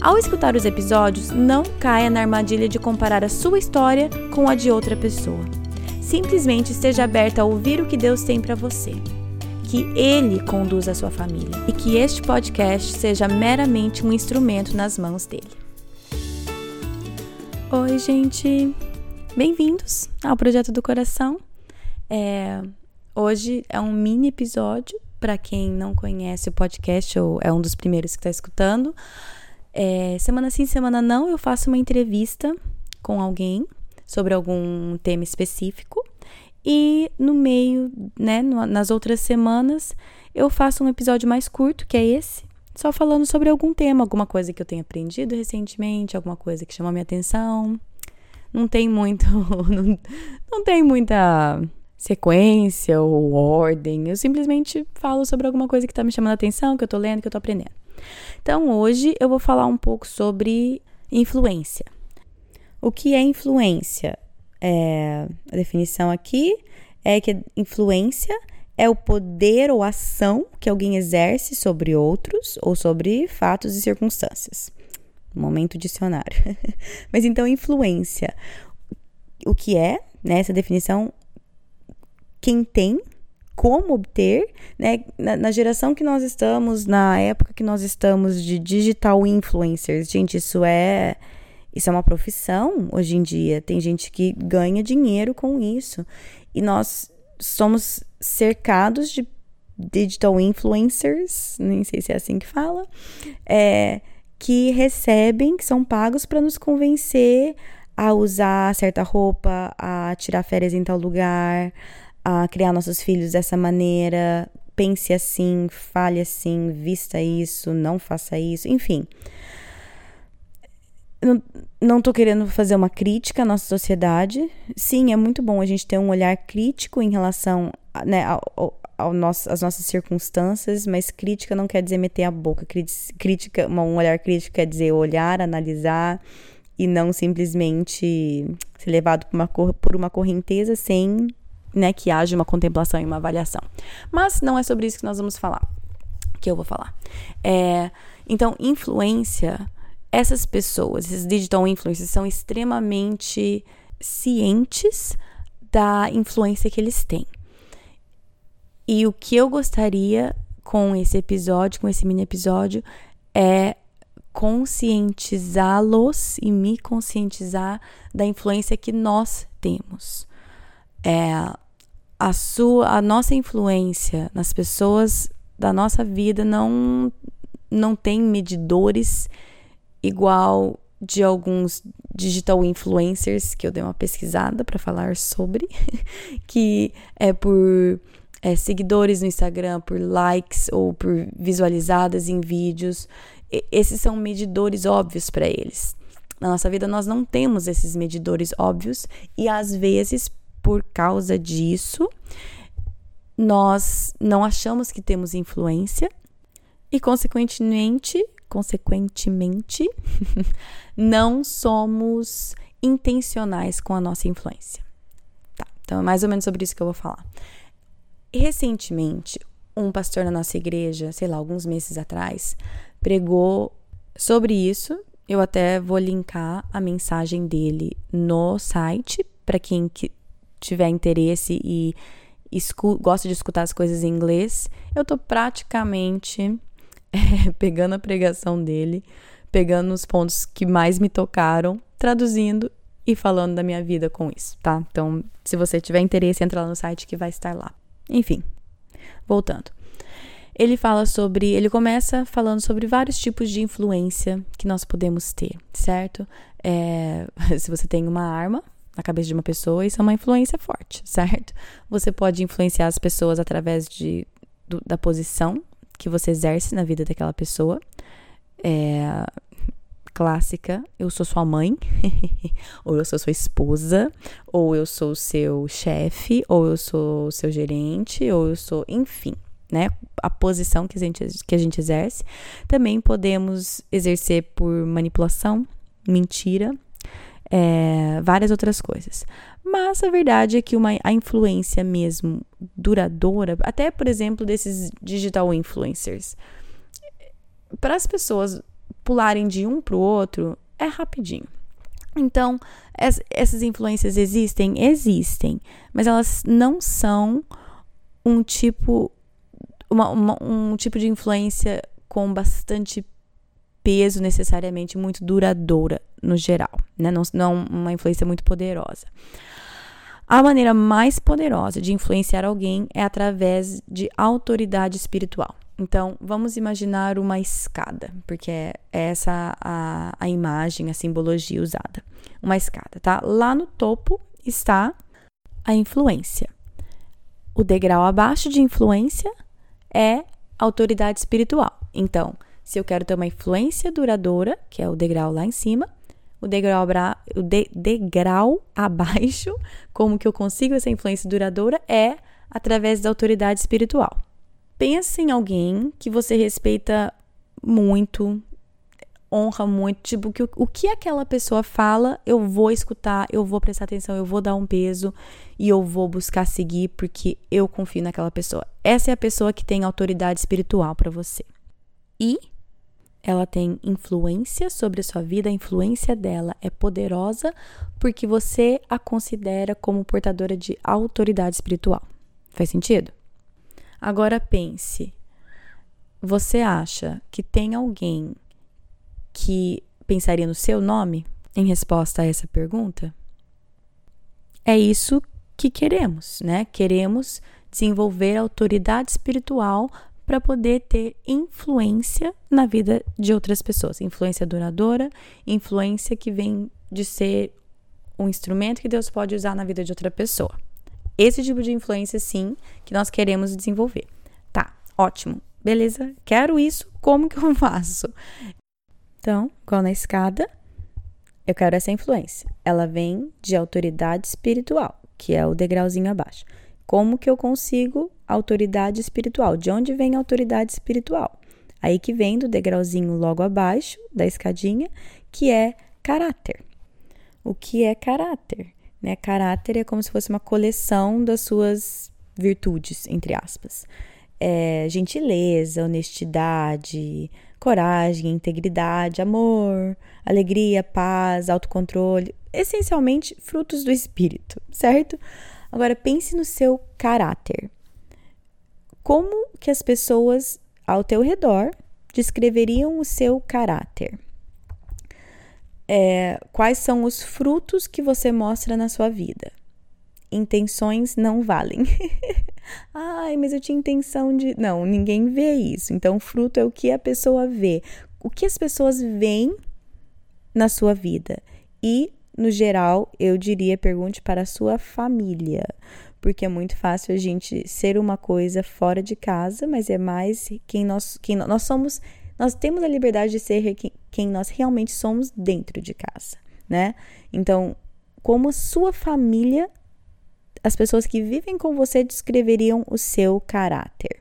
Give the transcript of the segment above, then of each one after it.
Ao escutar os episódios, não caia na armadilha de comparar a sua história com a de outra pessoa. Simplesmente esteja aberta a ouvir o que Deus tem para você. Que Ele conduza a sua família e que este podcast seja meramente um instrumento nas mãos dele. Oi, gente! Bem-vindos ao Projeto do Coração. É, hoje é um mini episódio para quem não conhece o podcast ou é um dos primeiros que está escutando. É, semana sim, semana não, eu faço uma entrevista com alguém sobre algum tema específico. E no meio, né, nas outras semanas, eu faço um episódio mais curto, que é esse, só falando sobre algum tema, alguma coisa que eu tenha aprendido recentemente, alguma coisa que chamou minha atenção. Não tem muito. Não, não tem muita sequência ou ordem. Eu simplesmente falo sobre alguma coisa que está me chamando a atenção, que eu estou lendo, que eu estou aprendendo. Então, hoje eu vou falar um pouco sobre influência. O que é influência? É, a definição aqui é que influência é o poder ou ação que alguém exerce sobre outros ou sobre fatos e circunstâncias. Momento dicionário. Mas então, influência. O que é, né, essa definição, quem tem como obter, né? Na, na, geração que nós estamos, na época que nós estamos de digital influencers, gente, isso é isso é uma profissão hoje em dia. Tem gente que ganha dinheiro com isso. E nós somos cercados de digital influencers, nem sei se é assim que fala, é, que recebem, que são pagos para nos convencer a usar certa roupa, a tirar férias em tal lugar, a criar nossos filhos dessa maneira, pense assim, fale assim, vista isso, não faça isso, enfim. Não, tô querendo fazer uma crítica à nossa sociedade. Sim, é muito bom a gente ter um olhar crítico em relação né, ao, ao nosso, às nossas circunstâncias, mas crítica não quer dizer meter a boca. Crítica, um olhar crítico quer dizer olhar, analisar e não simplesmente ser levado por uma, por uma correnteza sem né, que haja uma contemplação e uma avaliação. Mas não é sobre isso que nós vamos falar, que eu vou falar. É, então, influência, essas pessoas, esses digital influencers, são extremamente cientes da influência que eles têm. E o que eu gostaria com esse episódio, com esse mini episódio, é conscientizá-los e me conscientizar da influência que nós temos é, a sua, a nossa influência nas pessoas da nossa vida não não tem medidores igual de alguns digital influencers que eu dei uma pesquisada para falar sobre, que é por é, seguidores no Instagram, por likes ou por visualizadas em vídeos. E, esses são medidores óbvios para eles. Na nossa vida nós não temos esses medidores óbvios e às vezes por causa disso, nós não achamos que temos influência e, consequentemente, consequentemente, não somos intencionais com a nossa influência. Tá, então é mais ou menos sobre isso que eu vou falar. Recentemente, um pastor na nossa igreja, sei lá, alguns meses atrás, pregou sobre isso. Eu até vou linkar a mensagem dele no site para quem tiver interesse e gosta de escutar as coisas em inglês, eu tô praticamente é, pegando a pregação dele, pegando os pontos que mais me tocaram, traduzindo e falando da minha vida com isso, tá? Então, se você tiver interesse, entra lá no site que vai estar lá. Enfim, voltando. Ele fala sobre, ele começa falando sobre vários tipos de influência que nós podemos ter, certo? É, se você tem uma arma, na cabeça de uma pessoa, isso é uma influência forte, certo? Você pode influenciar as pessoas através de, do, da posição que você exerce na vida daquela pessoa. É, clássica, eu sou sua mãe, ou eu sou sua esposa, ou eu sou seu chefe, ou eu sou seu gerente, ou eu sou, enfim, né? A posição que a gente, que a gente exerce. Também podemos exercer por manipulação, mentira, é, várias outras coisas. Mas a verdade é que uma, a influência mesmo duradoura, até por exemplo desses digital influencers, para as pessoas pularem de um para o outro é rapidinho. Então, es, essas influências existem? Existem, mas elas não são um tipo, uma, uma, um tipo de influência com bastante peso necessariamente muito duradoura no geral, né? Não, não uma influência muito poderosa. A maneira mais poderosa de influenciar alguém é através de autoridade espiritual. Então, vamos imaginar uma escada, porque é essa a, a imagem, a simbologia usada. Uma escada, tá? Lá no topo está a influência. O degrau abaixo de influência é autoridade espiritual. Então, se eu quero ter uma influência duradoura, que é o degrau lá em cima, o degrau, o de, degrau abaixo, como que eu consigo essa influência duradoura, é através da autoridade espiritual. Pensa em alguém que você respeita muito, honra muito, tipo, que, o que aquela pessoa fala, eu vou escutar, eu vou prestar atenção, eu vou dar um peso e eu vou buscar seguir porque eu confio naquela pessoa. Essa é a pessoa que tem autoridade espiritual para você. E ela tem influência sobre a sua vida, a influência dela é poderosa porque você a considera como portadora de autoridade espiritual. Faz sentido? Agora pense: você acha que tem alguém que pensaria no seu nome em resposta a essa pergunta? É isso que queremos, né? Queremos desenvolver autoridade espiritual para poder ter influência na vida de outras pessoas. Influência duradoura, influência que vem de ser um instrumento que Deus pode usar na vida de outra pessoa. Esse tipo de influência, sim, que nós queremos desenvolver. Tá, ótimo. Beleza, quero isso, como que eu faço? Então, igual na escada, eu quero essa influência. Ela vem de autoridade espiritual, que é o degrauzinho abaixo. Como que eu consigo autoridade espiritual? De onde vem a autoridade espiritual? Aí que vem do degrauzinho logo abaixo da escadinha, que é caráter. O que é caráter? Né? Caráter é como se fosse uma coleção das suas virtudes, entre aspas. É gentileza, honestidade, coragem, integridade, amor, alegria, paz, autocontrole, essencialmente frutos do espírito, certo? Agora pense no seu caráter. Como que as pessoas ao teu redor descreveriam o seu caráter? É, quais são os frutos que você mostra na sua vida? Intenções não valem. Ai, mas eu tinha intenção de. Não, ninguém vê isso. Então, fruto é o que a pessoa vê. O que as pessoas veem na sua vida. E no geral, eu diria pergunte para a sua família, porque é muito fácil a gente ser uma coisa fora de casa, mas é mais quem nós, quem nós somos, nós temos a liberdade de ser quem nós realmente somos dentro de casa, né? Então, como a sua família, as pessoas que vivem com você descreveriam o seu caráter.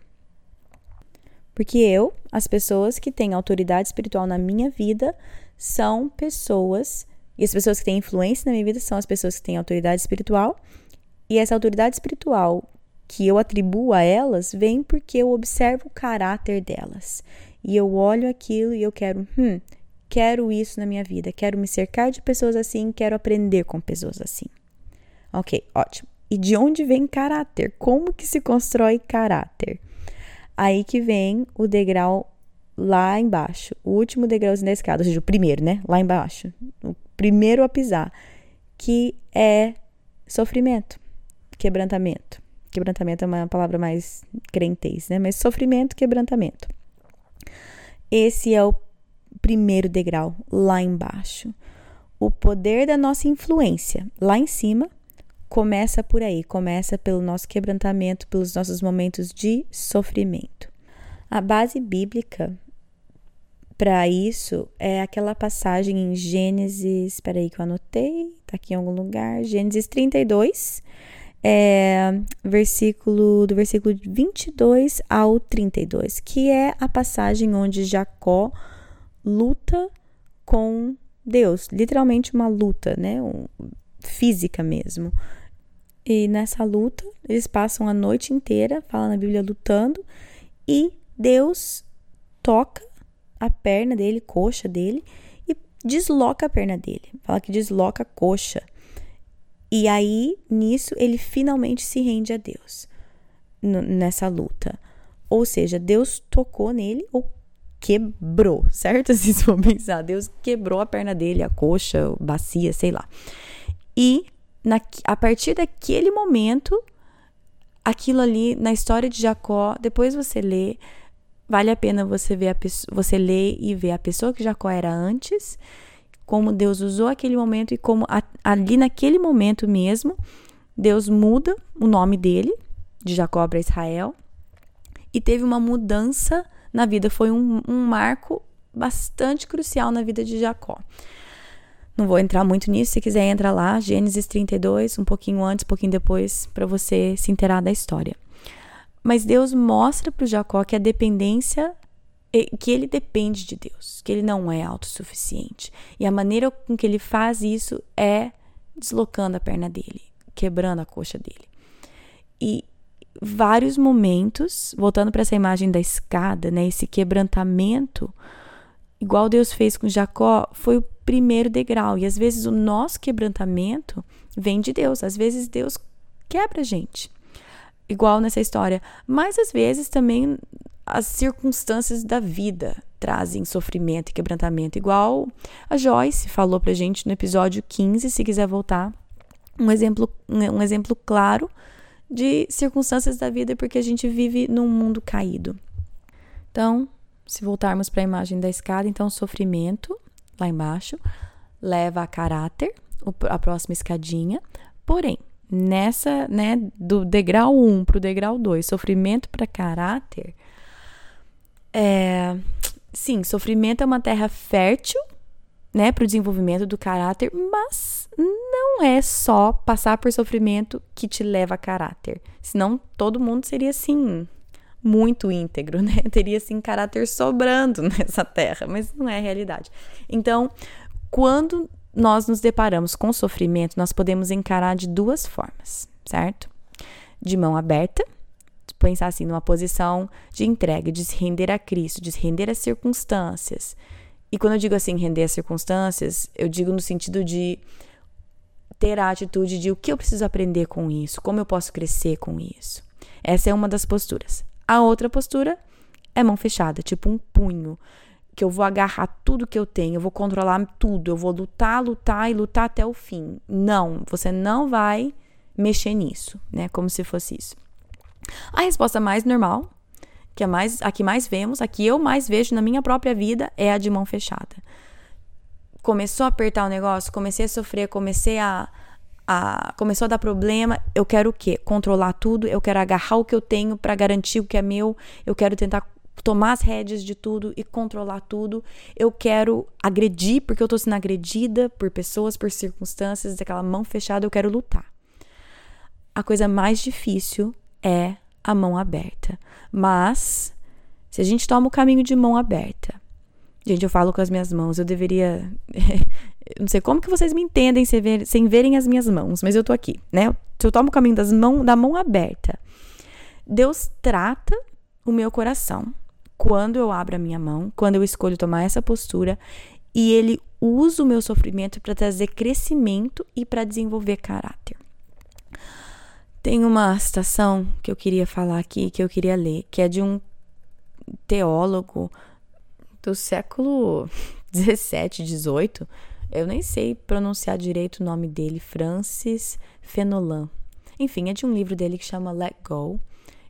Porque eu, as pessoas que têm autoridade espiritual na minha vida, são pessoas e as pessoas que têm influência na minha vida são as pessoas que têm autoridade espiritual. E essa autoridade espiritual que eu atribuo a elas vem porque eu observo o caráter delas. E eu olho aquilo e eu quero, hum, quero isso na minha vida, quero me cercar de pessoas assim, quero aprender com pessoas assim. Ok, ótimo. E de onde vem caráter? Como que se constrói caráter? Aí que vem o degrau lá embaixo, o último degrauzinho da escada, ou seja, o primeiro, né? Lá embaixo, o primeiro a pisar, que é sofrimento, quebrantamento. Quebrantamento é uma palavra mais crentez, né? Mas sofrimento, quebrantamento. Esse é o primeiro degrau lá embaixo. O poder da nossa influência lá em cima começa por aí, começa pelo nosso quebrantamento, pelos nossos momentos de sofrimento. A base bíblica para isso é aquela passagem em Gênesis, espera aí que eu anotei, tá aqui em algum lugar, Gênesis 32, é, versículo do versículo 22 ao 32, que é a passagem onde Jacó luta com Deus, literalmente uma luta, né, um, física mesmo. E nessa luta, eles passam a noite inteira, fala na Bíblia, lutando, e Deus toca a perna dele, coxa dele, e desloca a perna dele. Fala que desloca a coxa. E aí, nisso, ele finalmente se rende a Deus nessa luta. Ou seja, Deus tocou nele ou quebrou, certo? Se for pensar, Deus quebrou a perna dele, a coxa, a bacia, sei lá. E na, a partir daquele momento, aquilo ali na história de Jacó, depois você lê, vale a pena você ver a você ler e ver a pessoa que Jacó era antes, como Deus usou aquele momento e como a, ali naquele momento mesmo Deus muda o nome dele de Jacó para Israel e teve uma mudança na vida, foi um, um marco bastante crucial na vida de Jacó. Não vou entrar muito nisso, se quiser entra lá, Gênesis 32, um pouquinho antes, um pouquinho depois, para você se inteirar da história. Mas Deus mostra para Jacó que a dependência que ele depende de Deus, que ele não é autossuficiente. E a maneira com que ele faz isso é deslocando a perna dele, quebrando a coxa dele. E vários momentos, voltando para essa imagem da escada, né, esse quebrantamento, igual Deus fez com Jacó, foi o primeiro degrau. E às vezes o nosso quebrantamento vem de Deus, às vezes Deus quebra a gente igual nessa história. Mas às vezes também as circunstâncias da vida trazem sofrimento e quebrantamento, igual a Joyce falou pra gente no episódio 15, se quiser voltar. Um exemplo, um exemplo claro de circunstâncias da vida porque a gente vive num mundo caído. Então, se voltarmos para a imagem da escada, então sofrimento lá embaixo leva a caráter, a próxima escadinha. Porém, nessa, né, do degrau 1 para o degrau 2, sofrimento para caráter, é, sim, sofrimento é uma terra fértil, né, para o desenvolvimento do caráter, mas não é só passar por sofrimento que te leva a caráter. Senão todo mundo seria assim muito íntegro, né? Teria assim caráter sobrando nessa terra, mas não é a realidade. Então, quando nós nos deparamos com sofrimento, nós podemos encarar de duas formas, certo? De mão aberta, pensar assim numa posição de entrega, de se render a Cristo, de se render às circunstâncias. E quando eu digo assim, render às circunstâncias, eu digo no sentido de ter a atitude de o que eu preciso aprender com isso, como eu posso crescer com isso. Essa é uma das posturas. A outra postura é mão fechada, tipo um punho que eu vou agarrar tudo que eu tenho, eu vou controlar tudo, eu vou lutar, lutar e lutar até o fim. Não, você não vai mexer nisso, né? Como se fosse isso. A resposta mais normal, que é mais, a que mais vemos, a que eu mais vejo na minha própria vida, é a de mão fechada. Começou a apertar o negócio, comecei a sofrer, comecei a, a começou a dar problema, eu quero o quê? Controlar tudo, eu quero agarrar o que eu tenho para garantir o que é meu, eu quero tentar tomar as rédeas de tudo e controlar tudo. Eu quero agredir porque eu tô sendo agredida por pessoas, por circunstâncias, daquela mão fechada, eu quero lutar. A coisa mais difícil é a mão aberta. Mas se a gente toma o caminho de mão aberta, gente, eu falo com as minhas mãos, eu deveria não sei como que vocês me entendem sem, ver, sem verem as minhas mãos, mas eu tô aqui, né? Se eu tomo o caminho das mão, da mão aberta, Deus trata o meu coração quando eu abro a minha mão, quando eu escolho tomar essa postura e ele usa o meu sofrimento para trazer crescimento e para desenvolver caráter. Tem uma citação que eu queria falar aqui, que eu queria ler, que é de um teólogo do século 17, 18. Eu nem sei pronunciar direito o nome dele, Francis Fenelon. Enfim, é de um livro dele que chama Let Go.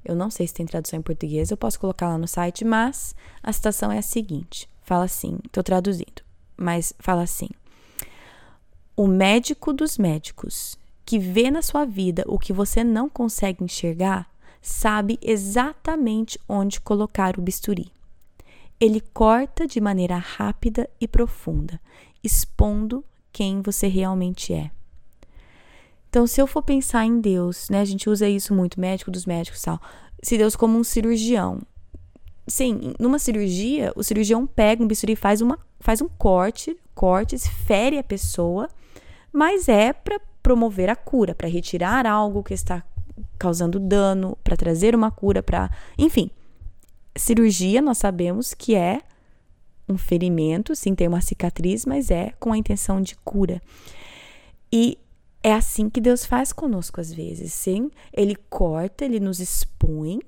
Eu não sei se tem tradução em português, eu posso colocar lá no site, mas a citação é a seguinte: fala assim, estou traduzindo, mas fala assim: O médico dos médicos que vê na sua vida o que você não consegue enxergar, sabe exatamente onde colocar o bisturi. ele corta de maneira rápida e profunda, expondo quem você realmente é. Então, se eu for pensar em Deus, né, a gente usa isso muito, médico dos médicos, tal. Se Deus como um cirurgião. Sim, numa cirurgia, o cirurgião pega um bisturi e faz, uma, faz um corte, cortes, fere a pessoa, mas é para promover a cura, para retirar algo que está causando dano, para trazer uma cura, para, enfim. Cirurgia, nós sabemos que é um ferimento, sim, tem uma cicatriz, mas é com a intenção de cura. E é assim que Deus faz conosco às vezes, sim? Ele corta, ele nos expõe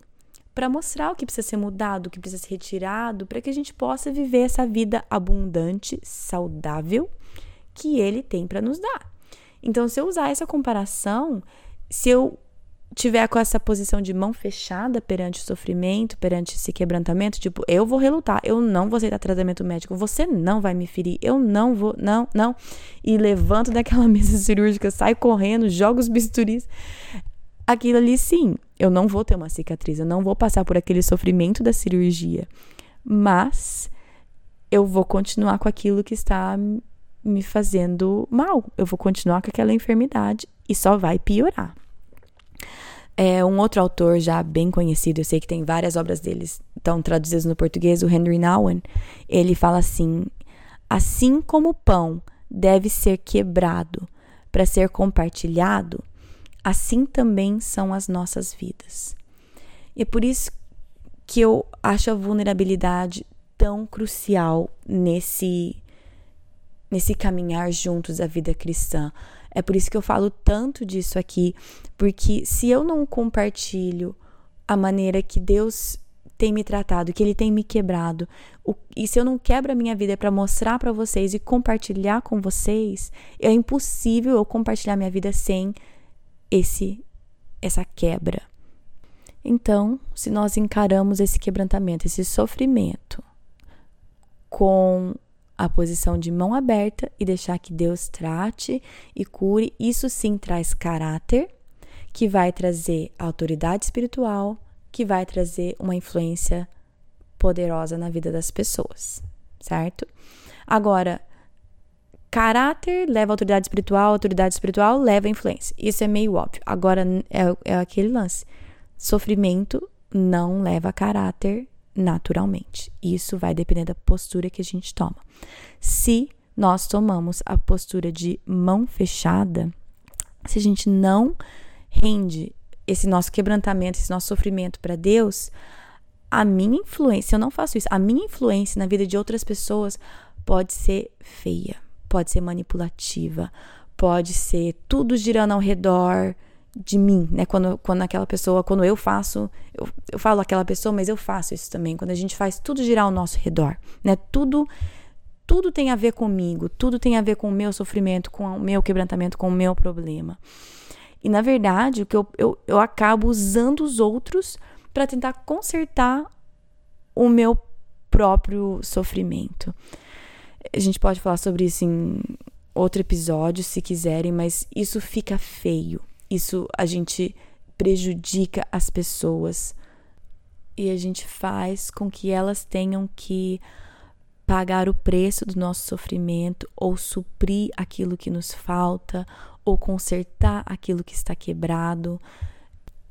para mostrar o que precisa ser mudado, o que precisa ser retirado, para que a gente possa viver essa vida abundante, saudável que ele tem para nos dar. Então, se eu usar essa comparação, se eu tiver com essa posição de mão fechada perante o sofrimento, perante esse quebrantamento, tipo, eu vou relutar, eu não vou aceitar tratamento médico, você não vai me ferir, eu não vou, não, não. E levanto daquela mesa cirúrgica, saio correndo, jogo os bisturis. Aquilo ali, sim, eu não vou ter uma cicatriz, eu não vou passar por aquele sofrimento da cirurgia, mas eu vou continuar com aquilo que está me fazendo mal, eu vou continuar com aquela enfermidade e só vai piorar. É, um outro autor já bem conhecido, eu sei que tem várias obras deles, estão traduzidas no português, o Henry Nouwen, ele fala assim: assim como o pão deve ser quebrado para ser compartilhado, assim também são as nossas vidas. E é por isso que eu acho a vulnerabilidade tão crucial nesse nesse caminhar juntos da vida cristã. É por isso que eu falo tanto disso aqui, porque se eu não compartilho a maneira que Deus tem me tratado, que Ele tem me quebrado, o, e se eu não quebro a minha vida para mostrar para vocês e compartilhar com vocês, é impossível eu compartilhar minha vida sem esse essa quebra. Então, se nós encaramos esse quebrantamento, esse sofrimento com a posição de mão aberta e deixar que Deus trate e cure. Isso sim traz caráter, que vai trazer autoridade espiritual, que vai trazer uma influência poderosa na vida das pessoas, certo? Agora, caráter leva autoridade espiritual, autoridade espiritual leva influência. Isso é meio óbvio. Agora é, é aquele lance. Sofrimento não leva caráter naturalmente. Isso vai depender da postura que a gente toma. Se nós tomamos a postura de mão fechada, se a gente não rende esse nosso quebrantamento, esse nosso sofrimento para Deus, a minha influência, eu não faço isso, a minha influência na vida de outras pessoas pode ser feia, pode ser manipulativa, pode ser tudo girando ao redor de mim, né? Quando, quando aquela pessoa, quando eu faço, eu, eu falo aquela pessoa, mas eu faço isso também. Quando a gente faz tudo girar ao nosso redor, né? Tudo, tudo tem a ver comigo, tudo tem a ver com o meu sofrimento, com o meu quebrantamento, com o meu problema. E na verdade, o que eu, eu, eu acabo usando os outros para tentar consertar o meu próprio sofrimento. A gente pode falar sobre isso em outro episódio, se quiserem, mas isso fica feio isso a gente prejudica as pessoas e a gente faz com que elas tenham que pagar o preço do nosso sofrimento ou suprir aquilo que nos falta ou consertar aquilo que está quebrado.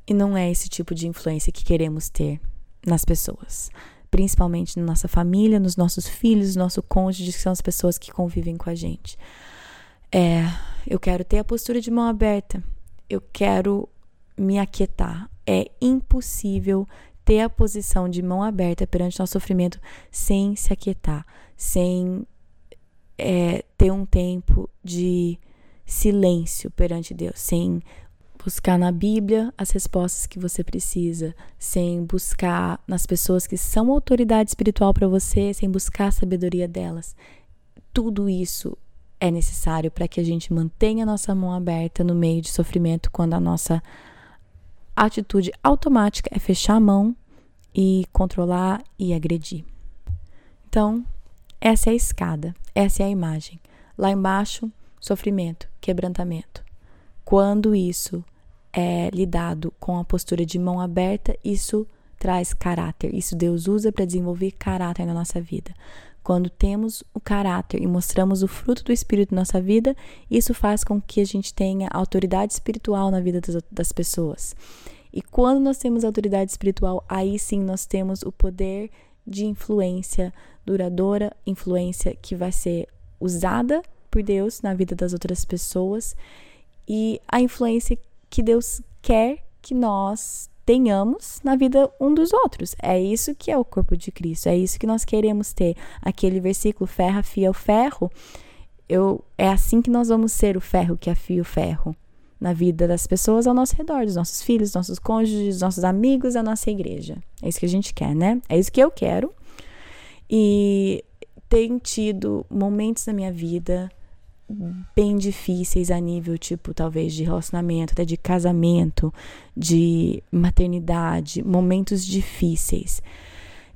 E não é esse tipo de influência que queremos ter nas pessoas, principalmente na nossa família, nos nossos filhos, no nosso cônjuge, que são as pessoas que convivem com a gente. É, eu quero ter a postura de mão aberta eu quero me aquietar. É impossível ter a posição de mão aberta perante nosso sofrimento sem se aquietar, sem é, ter um tempo de silêncio perante Deus, sem buscar na Bíblia as respostas que você precisa, sem buscar nas pessoas que são autoridade espiritual para você, sem buscar a sabedoria delas. Tudo isso é necessário para que a gente mantenha a nossa mão aberta no meio de sofrimento quando a nossa atitude automática é fechar a mão e controlar e agredir. Então, essa é a escada, essa é a imagem. Lá embaixo, sofrimento, quebrantamento. Quando isso é lidado com a postura de mão aberta, isso traz caráter. Isso Deus usa para desenvolver caráter na nossa vida. Quando temos o caráter e mostramos o fruto do Espírito na nossa vida, isso faz com que a gente tenha autoridade espiritual na vida das, das pessoas. E quando nós temos autoridade espiritual, aí sim nós temos o poder de influência duradoura, influência que vai ser usada por Deus na vida das outras pessoas e a influência que Deus quer que nós tenhamos na vida um dos outros. É isso que é o corpo de Cristo, é isso que nós queremos ter. Aquele versículo ferro afia o ferro, eu, é assim que nós vamos ser o ferro que afia o ferro na vida das pessoas ao nosso redor, dos nossos filhos, dos nossos cônjuges, dos nossos amigos, da nossa igreja. É isso que a gente quer, né? É isso que eu quero. E tenho tido momentos na minha vida bem difíceis a nível, tipo, talvez de relacionamento, até de casamento, de maternidade, momentos difíceis.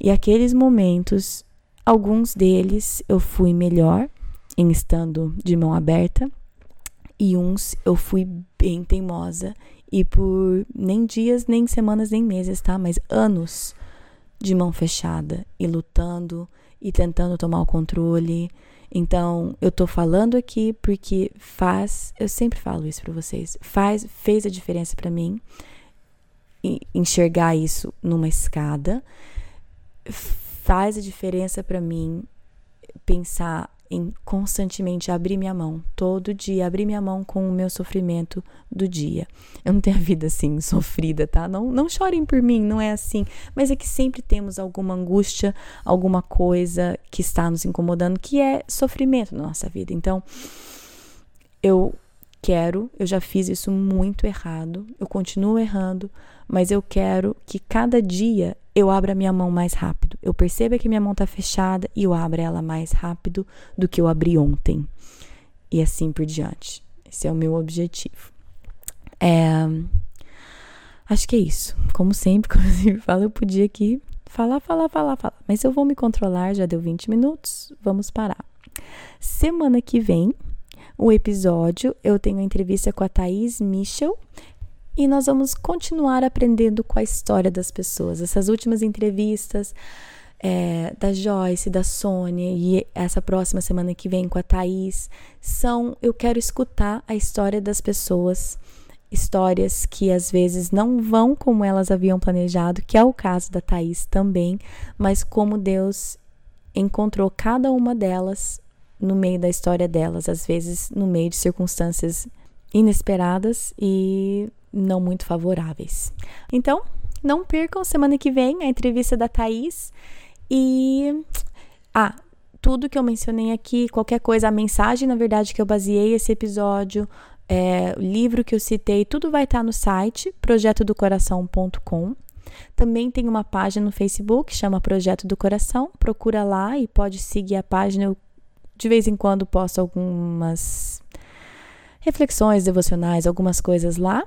E aqueles momentos, alguns deles eu fui melhor em estando de mão aberta, e uns eu fui bem teimosa e por nem dias, nem semanas, nem meses, tá? Mas anos de mão fechada e lutando e tentando tomar o controle. Então, eu tô falando aqui porque faz, eu sempre falo isso para vocês, faz, fez a diferença para mim enxergar isso numa escada. Faz a diferença para mim pensar em constantemente abrir minha mão, todo dia, abrir minha mão com o meu sofrimento do dia. Eu não tenho a vida assim, sofrida, tá? Não, não chorem por mim, não é assim. Mas é que sempre temos alguma angústia, alguma coisa que está nos incomodando, que é sofrimento na nossa vida. Então, eu quero, eu já fiz isso muito errado, eu continuo errando, mas eu quero que cada dia eu abra minha mão mais rápido. Eu perceba que minha mão está fechada e eu abra ela mais rápido do que eu abri ontem. E assim por diante. Esse é o meu objetivo. É, acho que é isso. Como sempre, como eu sempre falo, eu podia aqui falar, falar, falar, falar. Mas eu vou me controlar, já deu 20 minutos, vamos parar. Semana que vem, o episódio, eu tenho a entrevista com a Thaís Michel e nós vamos continuar aprendendo com a história das pessoas. Essas últimas entrevistas é, da Joyce, da Sônia e essa próxima semana que vem com a Thaís são. Eu quero escutar a história das pessoas, histórias que às vezes não vão como elas haviam planejado, que é o caso da Thaís também, mas como Deus encontrou cada uma delas no meio da história delas, às vezes no meio de circunstâncias inesperadas e não muito favoráveis. Então, não percam semana que vem a entrevista da Thaís e. Ah, tudo que eu mencionei aqui, qualquer coisa, a mensagem, na verdade, que eu baseei esse episódio, é, o livro que eu citei, tudo vai estar no site projetodocoração.com. Também tem uma página no Facebook, chama Projeto do Coração. Procura lá e pode seguir a página. Eu, de vez em quando posto algumas reflexões devocionais, algumas coisas lá.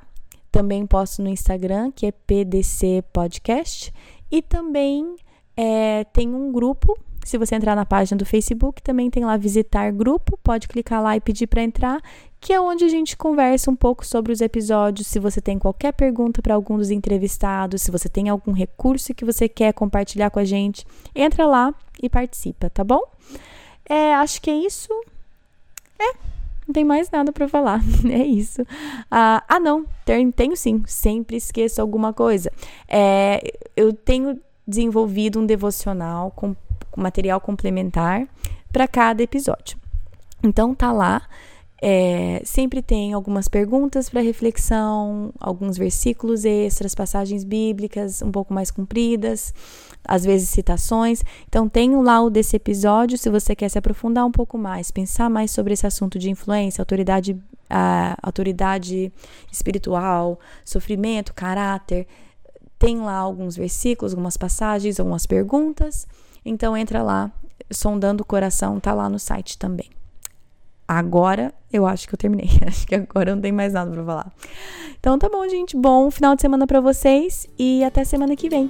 Também posto no Instagram, que é PDC Podcast. E também é, tem um grupo. Se você entrar na página do Facebook, também tem lá visitar grupo. Pode clicar lá e pedir para entrar, que é onde a gente conversa um pouco sobre os episódios. Se você tem qualquer pergunta para algum dos entrevistados, se você tem algum recurso que você quer compartilhar com a gente, entra lá e participa, tá bom? É, acho que é isso. É. Não tem mais nada para falar. É isso. Ah, ah, não. Tenho, tenho sim. Sempre esqueço alguma coisa. É, eu tenho desenvolvido um devocional com, material complementar para cada episódio. Então tá lá. É, sempre tem algumas perguntas para reflexão, alguns versículos extras, passagens bíblicas um pouco mais compridas, às vezes citações. Então tem o laudo desse episódio se você quer se aprofundar um pouco mais, pensar mais sobre esse assunto de influência, autoridade, autoridade espiritual, sofrimento, caráter. Tem lá alguns versículos, algumas passagens, algumas perguntas. Então entra lá, sondando o coração, tá lá no site também. Agora eu acho que eu terminei. Acho que agora não tem mais nada para falar. Então tá bom, gente. Bom final de semana para vocês e até semana que vem.